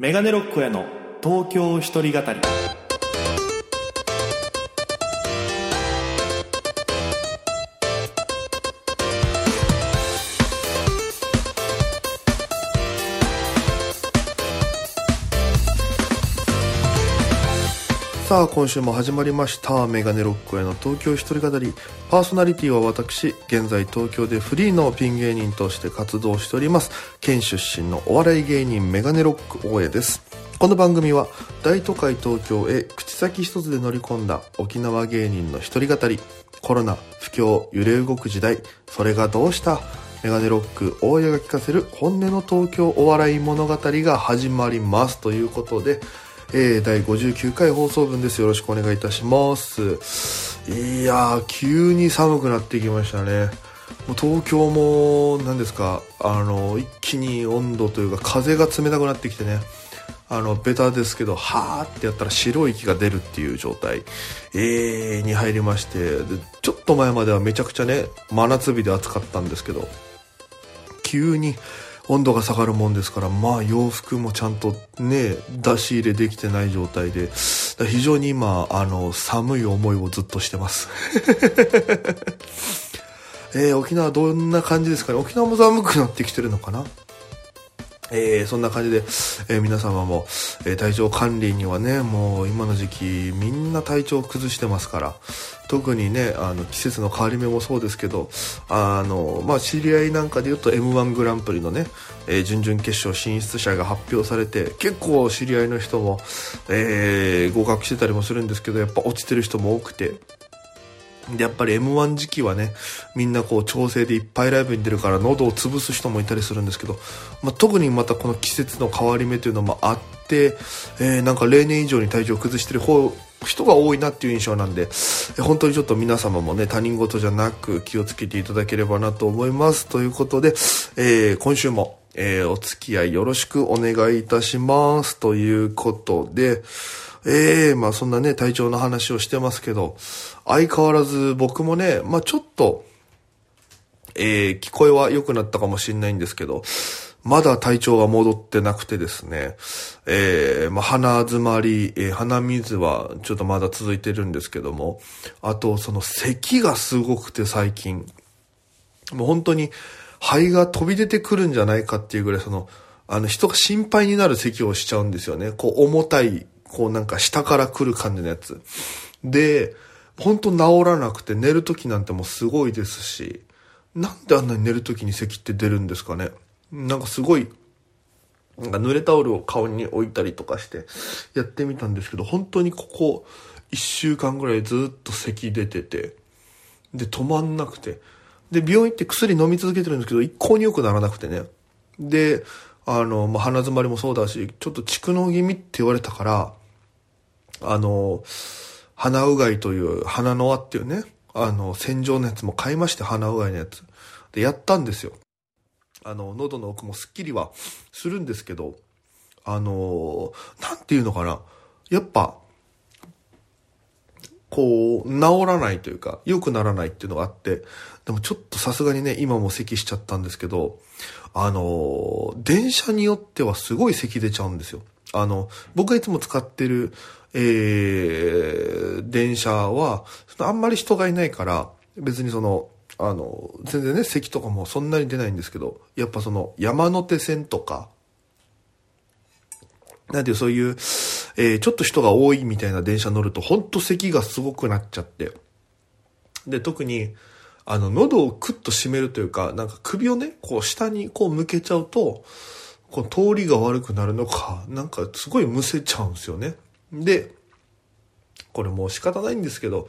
メガネロックへの東京一人語り。さあ今週も始まりました。メガネロックへの東京一人語り。パーソナリティは私現在東京でフリーのピン芸人として活動しております。県出身のお笑い芸人メガネロック大江です。この番組は大都会東京へ口先一つで乗り込んだ沖縄芸人の一人語り。コロナ不況揺れ動く時代それがどうしたメガネロック大江が聞かせる本音の東京お笑い物語が始まります。ということでえー、第59回放送分です。よろしくお願いいたします。いやー、急に寒くなってきましたね。もう東京も、何ですか、あの、一気に温度というか風が冷たくなってきてね、あの、ベタですけど、はーってやったら白い息が出るっていう状態、えー、に入りまして、で、ちょっと前まではめちゃくちゃね、真夏日で暑かったんですけど、急に、温度が下がるもんですから、まあ洋服もちゃんとね、出し入れできてない状態で、非常に今、あの、寒い思いをずっとしてます。えー、沖縄どんな感じですかね？沖縄も寒くなってきてるのかな？えー、そんな感じで、えー、皆様も、えー、体調管理にはね、もう今の時期みんな体調を崩してますから、特にね、あの季節の変わり目もそうですけど、あの、まあ、知り合いなんかで言うと M1 グランプリのね、え準々決勝進出者が発表されて、結構知り合いの人も、え合格してたりもするんですけど、やっぱ落ちてる人も多くて、で、やっぱり M1 時期はね、みんなこう調整でいっぱいライブに出るから喉を潰す人もいたりするんですけど、まあ、特にまたこの季節の変わり目というのもあって、えー、なんか例年以上に体調を崩してる方、人が多いなっていう印象なんで、本当にちょっと皆様もね、他人事じゃなく気をつけていただければなと思います。ということで、えー、今週も、えー、お付き合いよろしくお願いいたします。ということで、ええー、まあそんなね、体調の話をしてますけど、相変わらず僕もね、まあちょっと、えー、聞こえは良くなったかもしれないんですけど、まだ体調が戻ってなくてですね、えー、まあ、鼻詰まり、えー、鼻水はちょっとまだ続いてるんですけども、あと、その咳がすごくて最近、もう本当に肺が飛び出てくるんじゃないかっていうぐらい、その、あの人が心配になる咳をしちゃうんですよね。こう重たいこうなんか下から来る感じのやつ。で、ほんと治らなくて寝る時なんてもうすごいですし、なんであんなに寝る時に咳って出るんですかね。なんかすごい、なんか濡れタオルを顔に置いたりとかしてやってみたんですけど、本当にここ1週間ぐらいずっと咳出てて、で止まんなくて、で病院って薬飲み続けてるんですけど、一向に良くならなくてね。で、あの、まあ、鼻詰まりもそうだし、ちょっと蓄膿気味って言われたから、あの、鼻うがいという、鼻の輪っていうね、あの、洗浄のやつも買いまして、鼻うがいのやつ。で、やったんですよ。あの、喉の奥もスッキリはするんですけど、あの、なんていうのかな。やっぱ、こう、治らないというか、良くならないっていうのがあって、でもちょっとさすがにね、今も咳しちゃったんですけど、あの、電車によってはすごい咳出ちゃうんですよ。あの、僕がいつも使ってる、えー、電車は、あんまり人がいないから、別にその、あの、全然ね、席とかもそんなに出ないんですけど、やっぱその、山手線とか、なんていう、そういう、えー、ちょっと人が多いみたいな電車乗ると、ほんと咳がすごくなっちゃって。で、特に、あの、喉をクッと締めるというか、なんか首をね、こう下にこう向けちゃうと、こう通りが悪くなるのか、なんかすごいむせちゃうんですよね。で、これもう仕方ないんですけど、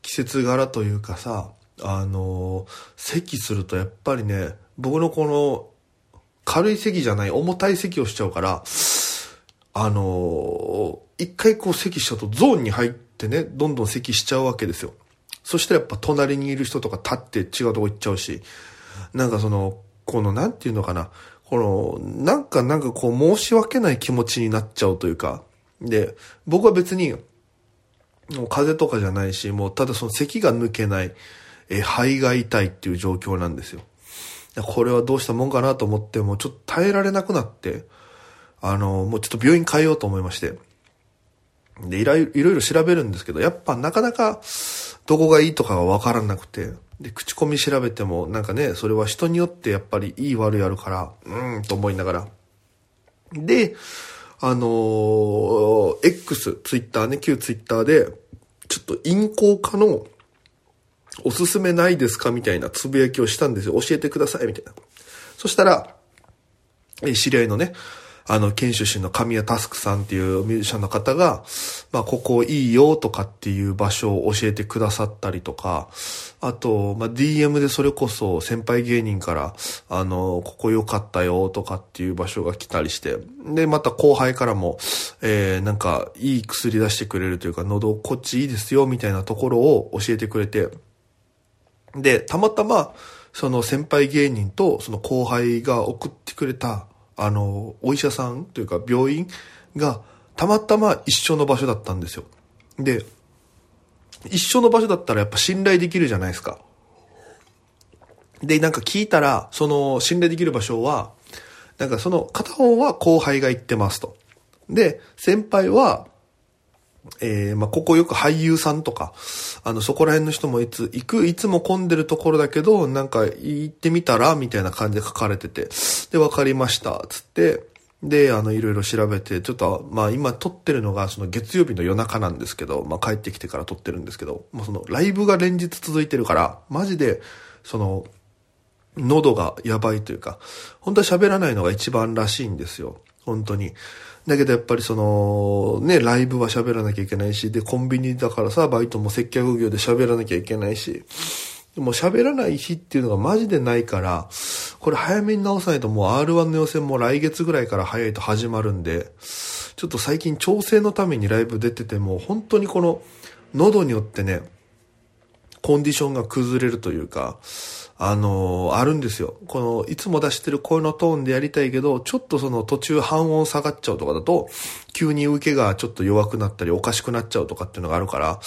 季節柄というかさ、あの、咳するとやっぱりね、僕のこの、軽い咳じゃない重たい咳をしちゃうから、あの、一回こう咳しちゃうとゾーンに入ってね、どんどん咳しちゃうわけですよ。そしたらやっぱ隣にいる人とか立って違うとこ行っちゃうし、なんかその、このなんていうのかな、この、なんかなんかこう申し訳ない気持ちになっちゃうというか、で、僕は別に、もう風邪とかじゃないし、もうただその咳が抜けない、え、肺が痛いっていう状況なんですよ。これはどうしたもんかなと思って、もうちょっと耐えられなくなって、あの、もうちょっと病院変えようと思いまして。で、いろいろ調べるんですけど、やっぱなかなかどこがいいとかがわからなくて、で、口コミ調べても、なんかね、それは人によってやっぱりいい悪いあるから、うーんと思いながら。で、あのー X、ツイッターね、旧ツイッターで、ちょっと陰行化のおすすめないですか？みたいなつぶやきをしたんですよ。教えてください、みたいな。そしたら、え知り合いのね、あの、県出身の神谷タスクさんっていうミュージシャンの方が、まあ、ここいいよとかっていう場所を教えてくださったりとか、あと、まあ、DM でそれこそ先輩芸人から、あの、ここ良かったよとかっていう場所が来たりして、で、また後輩からも、えー、なんか、いい薬出してくれるというか、喉こっちいいですよみたいなところを教えてくれて、で、たまたま、その先輩芸人とその後輩が送ってくれた、あの、お医者さんというか病院がたまたま一緒の場所だったんですよ。で、一緒の場所だったらやっぱ信頼できるじゃないですか。で、なんか聞いたら、その信頼できる場所は、なんかその片方は後輩が行ってますと。で、先輩は、えー、まあ、ここよく俳優さんとか、あの、そこら辺の人もいつ、行く、いつも混んでるところだけど、なんか行ってみたら、みたいな感じで書かれてて、で、わかりました、つって、で、あの、いろいろ調べて、ちょっと、まあ、今撮ってるのが、その月曜日の夜中なんですけど、まあ、帰ってきてから撮ってるんですけど、もうその、ライブが連日続いてるから、マジで、その、喉がやばいというか、本当は喋らないのが一番らしいんですよ。本当に。だけどやっぱりその、ね、ライブは喋らなきゃいけないし、で、コンビニだからさ、バイトも接客業で喋らなきゃいけないし、でも喋らない日っていうのがマジでないから、これ早めに直さないともう R1 の予選も来月ぐらいから早いと始まるんで、ちょっと最近調整のためにライブ出てても、本当にこの、喉によってね、コンディションが崩れるというか、あのーあるんですよ。この、いつも出してる声のトーンでやりたいけど、ちょっとその途中半音下がっちゃうとかだと、急に受けがちょっと弱くなったりおかしくなっちゃうとかっていうのがあるから、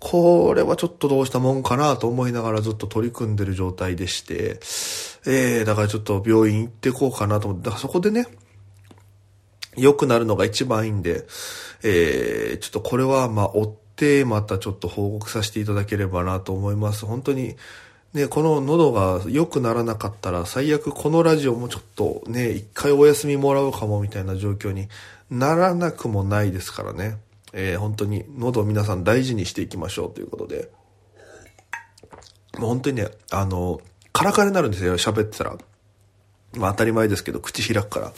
これはちょっとどうしたもんかなと思いながらずっと取り組んでる状態でして、えー、だからちょっと病院行ってこうかなと思って、だからそこでね、良くなるのが一番いいんで、えー、ちょっとこれはまあ追ってまたちょっと報告させていただければなと思います。本当に、ね、この喉が良くならなかったら最悪このラジオもちょっとね、一回お休みもらうかもみたいな状況にならなくもないですからね。えー、本当に喉を皆さん大事にしていきましょうということで。もう本当にね、あの、カラカラになるんですよ、喋ってたら。まあ当たり前ですけど、口開くから。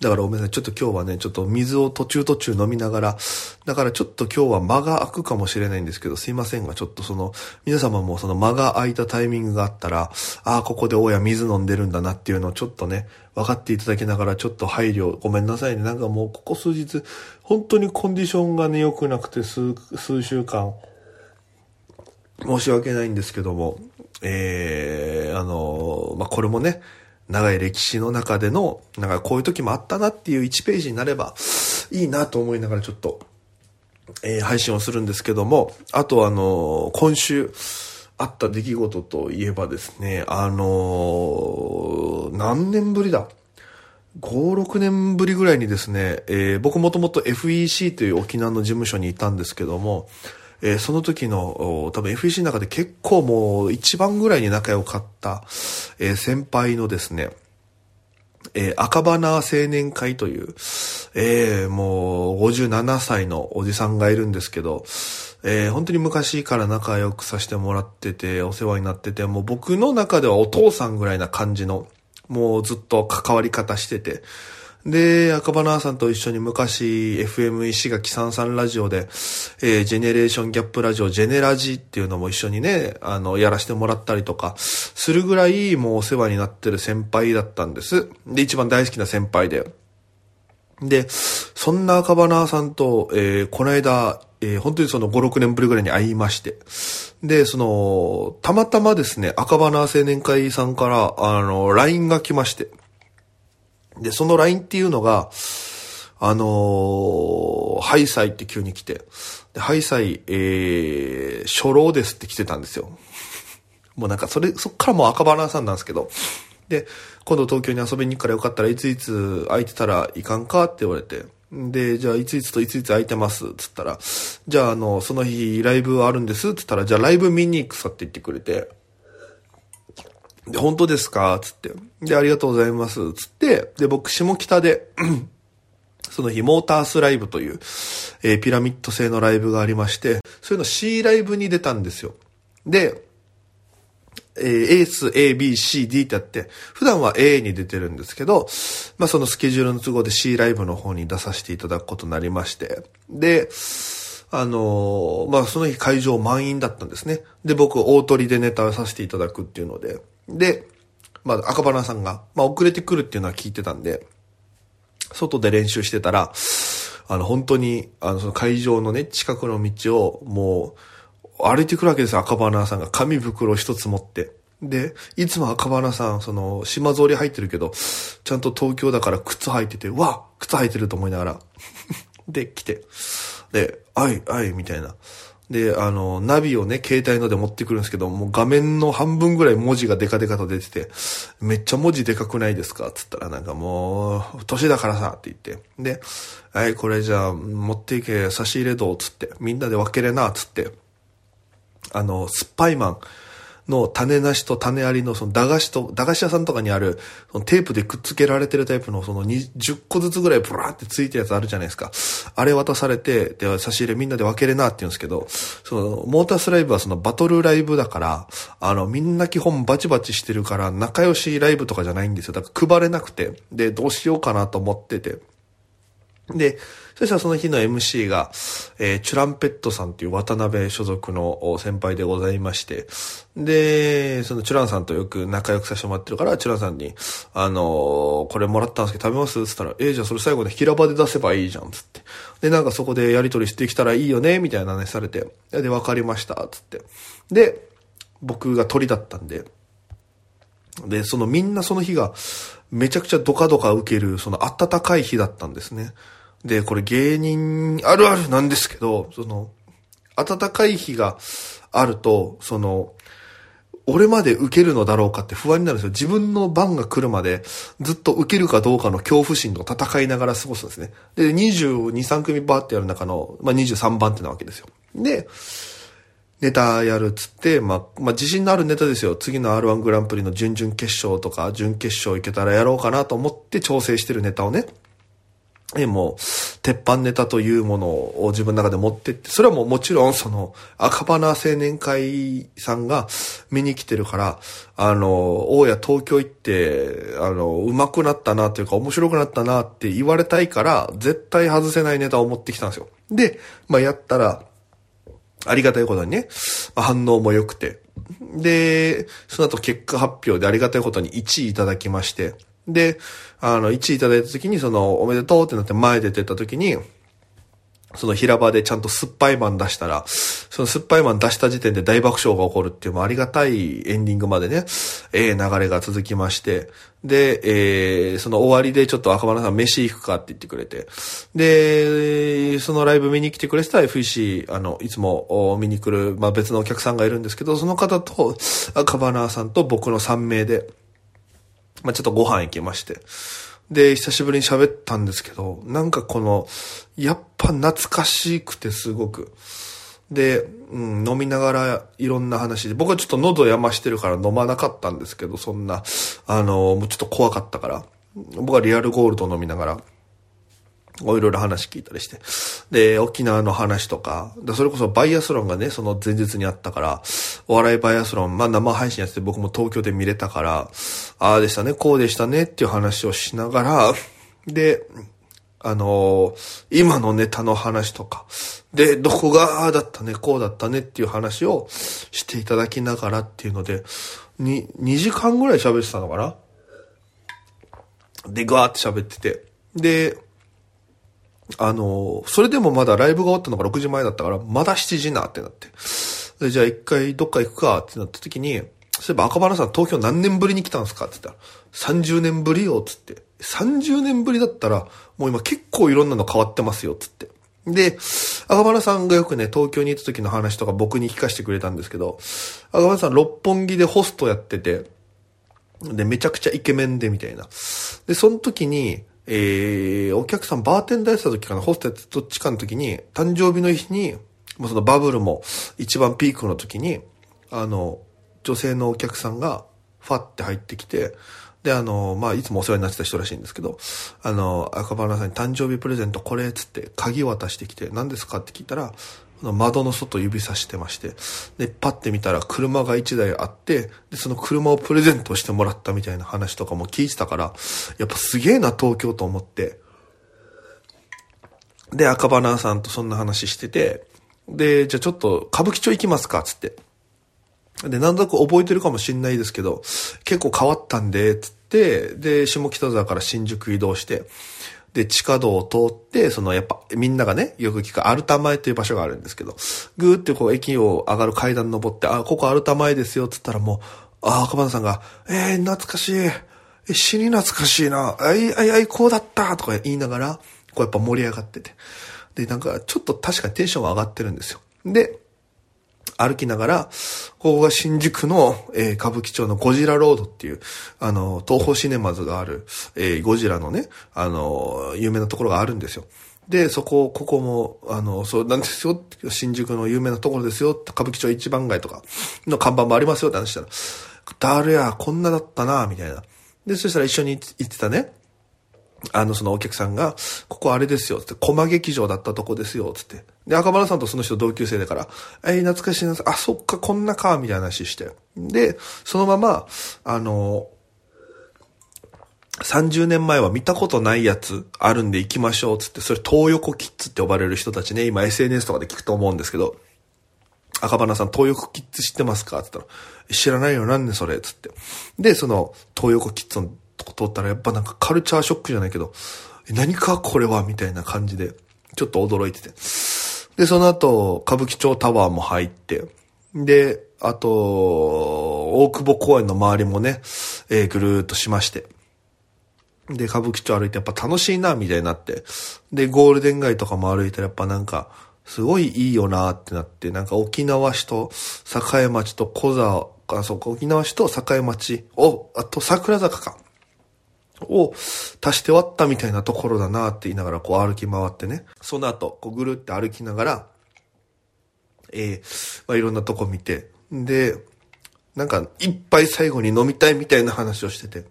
だからごめんなさい。ちょっと今日はね、ちょっと水を途中途中飲みながら、だからちょっと今日は間が空くかもしれないんですけど、すいませんが、ちょっとその、皆様もその間が空いたタイミングがあったら、ああ、ここで大家水飲んでるんだなっていうのをちょっとね、分かっていただきながら、ちょっと配慮、ごめんなさいね。なんかもうここ数日、本当にコンディションがね、良くなくて数、数週間、申し訳ないんですけども、えー、あの、まあ、これもね、長い歴史の中での、なんかこういう時もあったなっていう1ページになればいいなと思いながらちょっと、えー配信をするんですけども、あとあの、今週あった出来事といえばですね、あの、何年ぶりだ？5、6年ぶりぐらいにですね、えー僕もともと FEC という沖縄の事務所にいたんですけども、えーその時の、多分 FEC の中で結構もう一番ぐらいに仲良かった、えー先輩のですね、えー赤花青年会という、えーもう57歳のおじさんがいるんですけど、えー本当に昔から仲良くさせてもらってて、お世話になってて、もう僕の中ではお父さんぐらいな感じの、もうずっと関わり方してて、で、赤花さんと一緒に昔、FM 石垣三三ラジオで、えージェネレーションギャップラジオ、ジェネラジっていうのも一緒にね、あの、やらせてもらったりとか、するぐらい、もうお世話になってる先輩だったんです。で、一番大好きな先輩で。で、そんな赤花さんと、えーこの間、えー本当にその5、6年ぶりぐらいに会いまして。で、その、たまたまですね、赤花青年会さんから、あの、LINE が来まして。で、その LINE っていうのが、あのーハイサイって急に来て、でハイサイ、えー、初老ですって来てたんですよ。もうなんかそれ、そっからもう赤花さんなんですけど、で、今度東京に遊びに行くからよかったらいついつ空いてたらいかんかって言われて、で、じゃあいついつといついつ空いてますっ、つったら、じゃああの、その日ライブあるんですっ、つったら、じゃあライブ見に行くさって言ってくれて、で、本当ですか？つって。で、ありがとうございます。つって、で、僕、下北で その日、モータースライブという、えー、ピラミッド製のライブがありまして、そういうの C ライブに出たんですよ。で、えー、エース、A, B, C, D ってあって、普段は A に出てるんですけど、まあそのスケジュールの都合で C ライブの方に出させていただくことになりまして、で、あのー、まあその日会場満員だったんですね。で、僕、大鳥でネタをさせていただくっていうので、で、まあ赤羽さんが、まあ遅れてくるっていうのは聞いてたんで、外で練習してたら、あの本当に、あのその会場のね、近くの道をもう、歩いてくるわけですよ、赤花さんが。紙袋一つ持って。で、いつも赤花さん、その、島通り入ってるけど、ちゃんと東京だから靴履いてて、うわ靴履いてると思いながら。で、来て。で、あい、あい、みたいな。で、あの、ナビをね、携帯ので持ってくるんですけど、もう画面の半分ぐらい文字がデカデカと出てて、めっちゃ文字でかくないですか？つったらなんかもう、年だからさ、って言って。で、はい、これじゃあ、持っていけ、差し入れどう？つって、みんなで分けれな、つって。あの、すっぱいマン。の種なしと種ありのその駄菓子と、駄菓子屋さんとかにある、そのテープでくっつけられてるタイプのその10個ずつぐらいブラーってついたやつあるじゃないですか。あれ渡されて、で、差し入れみんなで分けれなって言うんですけど、その、モータースライブはそのバトルライブだから、あの、みんな基本バチバチしてるから仲良しライブとかじゃないんですよ。だから配れなくて、で、どうしようかなと思ってて。で、そしたらその日の MC が、えー、チュランペットさんっていう渡辺所属の先輩でございまして、で、そのチュランさんとよく仲良くさせてもらってるから、チュランさんに、あのー、これもらったんですけど食べます？つったら、えー、じゃあそれ最後で平場で出せばいいじゃん、つって。で、なんかそこでやり取りしてきたらいいよね、みたいな話されて、で、わかりました、つって。で、僕が鳥だったんで、で、そのみんなその日が、めちゃくちゃドカドカ受ける、その暖かい日だったんですね。で、これ芸人あるあるなんですけど、その、暖かい日があると、その、俺まで受けるのだろうかって不安になるんですよ。自分の番が来るまでずっと受けるかどうかの恐怖心と戦いながら過ごすんですね。で、22、3組バーってやる中の、まあ、23番ってなわけですよ。で、ネタやるっつって、まあ、まあ、自信のあるネタですよ。次の R1 グランプリの準々決勝とか、準決勝行けたらやろうかなと思って調整してるネタをね、えもう、鉄板ネタというものを自分の中で持ってって、それはもうもちろんその、赤花青年会さんが見に来てるから、あの、大家東京行って、あの、上手くなったなというか面白くなったなって言われたいから、絶対外せないネタを持ってきたんですよ。で、まあやったら、ありがたいことにね、反応も良くて。で、その後結果発表でありがたいことに1位いただきまして、で、あの、1位いただいた時に、その、おめでとうってなって前出てった時に、その平場でちゃんと酸っぱいマン出したら、その酸っぱいマン出した時点で大爆笑が起こるっていう、もありがたいエンディングまでね、ええー、流れが続きまして、で、えー、その終わりでちょっと赤羽さん飯行くかって言ってくれて、で、そのライブ見に来てくれてた FEC、あの、いつも見に来る、まあ別のお客さんがいるんですけど、その方と赤羽さんと僕の3名で、まあ、ちょっとご飯行きまして。で、久しぶりに喋ったんですけど、なんかこの、やっぱ懐かしくてすごく。で、うん、飲みながらいろんな話で、僕はちょっと喉やましてるから飲まなかったんですけど、そんな、あの、もうちょっと怖かったから、僕はリアルゴールド飲みながら、いろいろ話聞いたりして。で、沖縄の話とか、それこそバイアスロンがね、その前日にあったから、お笑いバイアスロン、まあ生配信やってて僕も東京で見れたから、ああでしたね、こうでしたねっていう話をしながら、で、あのー、今のネタの話とか、で、どこがああだったね、こうだったねっていう話をしていただきながらっていうので、に、2時間ぐらい喋ってたのかなで、ガーって喋ってて。で、あの、それでもまだライブが終わったのが6時前だったから、まだ7時なってなって。でじゃあ一回どっか行くかってなった時に、そういえば赤羽さん東京何年ぶりに来たんですかって言ったら、30年ぶりよ、つって。30年ぶりだったら、もう今結構いろんなの変わってますよ、つって。で、赤羽さんがよくね、東京に行った時の話とか僕に聞かせてくれたんですけど、赤羽さん六本木でホストやってて、で、めちゃくちゃイケメンでみたいな。で、その時に、えー、お客さんバーテンダーやってた時かな、ホステスどっちかの時に、誕生日の日に、もうそのバブルも一番ピークの時に、あの、女性のお客さんが、ファって入ってきて、で、あの、まあ、いつもお世話になってた人らしいんですけど、あの、赤羽さんに誕生日プレゼントこれ、つって鍵渡してきて、何ですかって聞いたら、窓の外指さしてまして、で、パッて見たら車が1台あって、で、その車をプレゼントしてもらったみたいな話とかも聞いてたから、やっぱすげえな、東京と思って。で、赤羽さんとそんな話してて、で、じゃあちょっと歌舞伎町行きますか、つって。で、なんとなく覚えてるかもしんないですけど、結構変わったんで、つって、で、下北沢から新宿移動して、で、地下道を通って、そのやっぱみんながね、よく聞くアルタ前という場所があるんですけど、ぐーってこう駅を上がる階段登って、あ、ここアルタ前ですよ、つったらもう、あ、赤羽さんが、えー、懐かしい。死に懐かしいな。あい、あい、あい、こうだったとか言いながら、こうやっぱ盛り上がってて。で、なんか、ちょっと確かにテンションが上がってるんですよ。で、歩きながら、ここが新宿の、えー、歌舞伎町のゴジラロードっていう、あの、東宝シネマズがある、えー、ゴジラのね、あの、有名なところがあるんですよ。で、そこ、ここも、あの、そうなんですよ。新宿の有名なところですよ。歌舞伎町一番街とかの看板もありますよって話したら、誰や、こんなだったな、みたいな。で、そしたら一緒に行ってたね、あの、そのお客さんが、ここあれですよ、つって、駒劇場だったとこですよ、つって。で、赤丸さんとその人同級生だから、えー、懐かしいな、あ、そっか、こんなか、みたいな話して。で、そのまま、あの、30年前は見たことないやつあるんで行きましょう、つって、それ東横キッズって呼ばれる人たちね、今 SNS とかで聞くと思うんですけど、赤花さん、東横キッズ知ってますか？つったら、知らないよ、なんでそれ？つって。で、その、東横キッズのと通ったらやっぱなんかカルチャーショックじゃないけど、何かこれはみたいな感じで、ちょっと驚いてて。で、その後、歌舞伎町タワーも入って、で、あと、大久保公園の周りもね、えー、ぐるーっとしまして。で、歌舞伎町歩いてやっぱ楽しいな、みたいになって。で、ゴールデン街とかも歩いたらやっぱなんか、すごいいいよなってなって、なんか沖縄市と栄町と小沢、あ、そうか、沖縄市と栄町を、あと桜坂か。を足して割ったみたいなところだなって言いながらこう歩き回ってね。その後、こうぐるって歩きながら、えー、まあ、いろんなとこ見て、で、なんか、いっぱい最後に飲みたいみたいな話をしてて。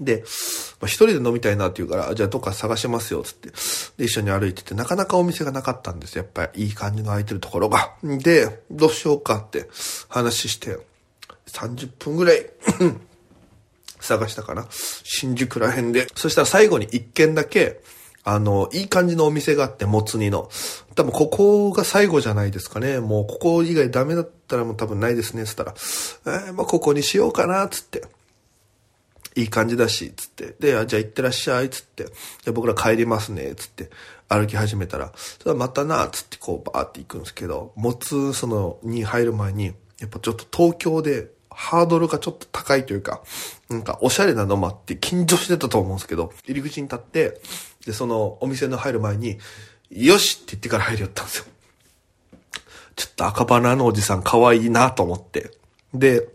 で、まあ、一人で飲みたいなって言うから、じゃあどっか探しますよ、つって。で、一緒に歩いてて、なかなかお店がなかったんですよ。やっぱりいい感じの空いてるところが。で、どうしようかって話して、30分ぐらい探したかな。新宿ら辺で。そしたら最後に一軒だけ、あの、いい感じのお店があって、もつ煮の。多分ここが最後じゃないですかね。もうここ以外ダメだったらもう多分ないですね。つったら、えー、まあここにしようかな、つって。いい感じだし、つって。で、あじゃあ行ってらっしゃい、つって。で、僕ら帰りますね、つって。歩き始めたら、それはまたな、つってこうバーって行くんですけど、もつ、その、に入る前に、やっぱちょっと東京でハードルがちょっと高いというか、なんかおしゃれなのもあって緊張してたと思うんですけど、入り口に立って、で、そのお店の入る前に、よしって言ってから入りよったんですよ。ちょっと赤鼻のおじさん可愛いなと思って。で、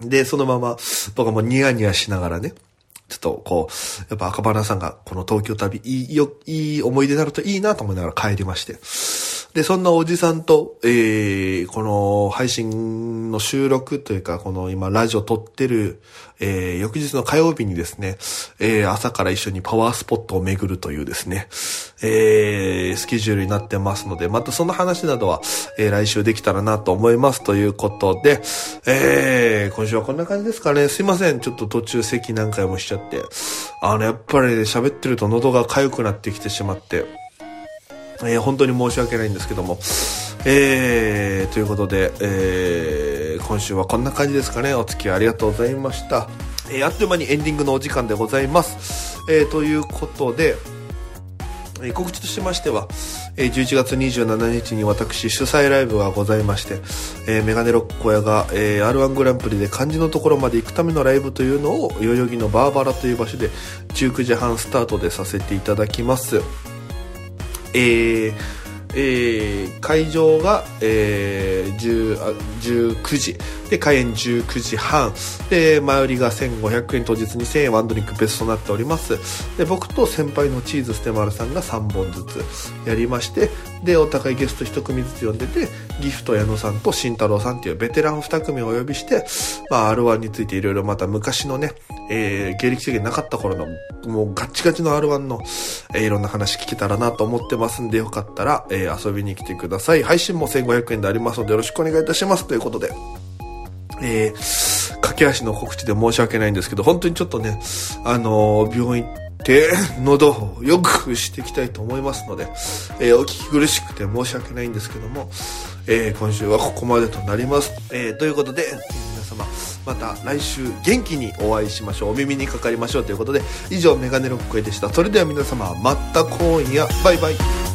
で、そのまま僕はもうニヤニヤしながらね、ちょっとこう、やっぱ赤鼻さんがこの東京旅いいよ、いい思い出になるといいなと思いながら帰りまして。で、そんなおじさんと、えー、この配信の収録というか、この今ラジオ撮ってる、えー、翌日の火曜日にですね、えー、朝から一緒にパワースポットを巡るというですね、えー、スケジュールになってますので、またその話などは、えー、来週できたらなと思いますということで、えー、今週はこんな感じですかね。すいません。ちょっと途中席何回もしちゃって。あの、やっぱり喋ってると喉が痒くなってきてしまって、えー、本当に申し訳ないんですけども、えー、ということで、えー、今週はこんな感じですかね。お付き合いありがとうございました。えー、あっという間にエンディングのお時間でございます。えー、ということで、え、告知としましては、え、11月27日に私主催ライブがございまして、えー、メガネロック小屋が、えー、R1 グランプリで漢字のところまで行くためのライブというのを代々木のバーバラという場所で19時半スタートでさせていただきます。えー、えー会場が、えー19時。で開演19時半。で前売りが1500円。当日2000円ワンドリンク別となっております。で僕と先輩のチーズステマルさんが3本ずつやりまして。でお互いゲスト1組ずつ呼んでてギフト矢野さんと慎太郎さんっていうベテラン2組をお呼びして、まあ、R1 についていろいろまた昔のね、えー芸歴制限なかった頃のもうガッチガチの R1 の、えーいろんな話聞けたらなと思ってますんでよかったら、えーえ遊びに来てください配信も1500円でありますのでよろしくお願いいたしますということでえー駆け足の告知で申し訳ないんですけど、本当にちょっとね、あのー病院行って、喉をよくしていきたいと思いますので、えーお聞き苦しくて申し訳ないんですけども、えー今週はここまでとなります。えーということで、皆様、また来週元気にお会いしましょう。お耳にかかりましょうということで、以上、メガネロックへでした。それでは皆様、また今夜、バイバイ。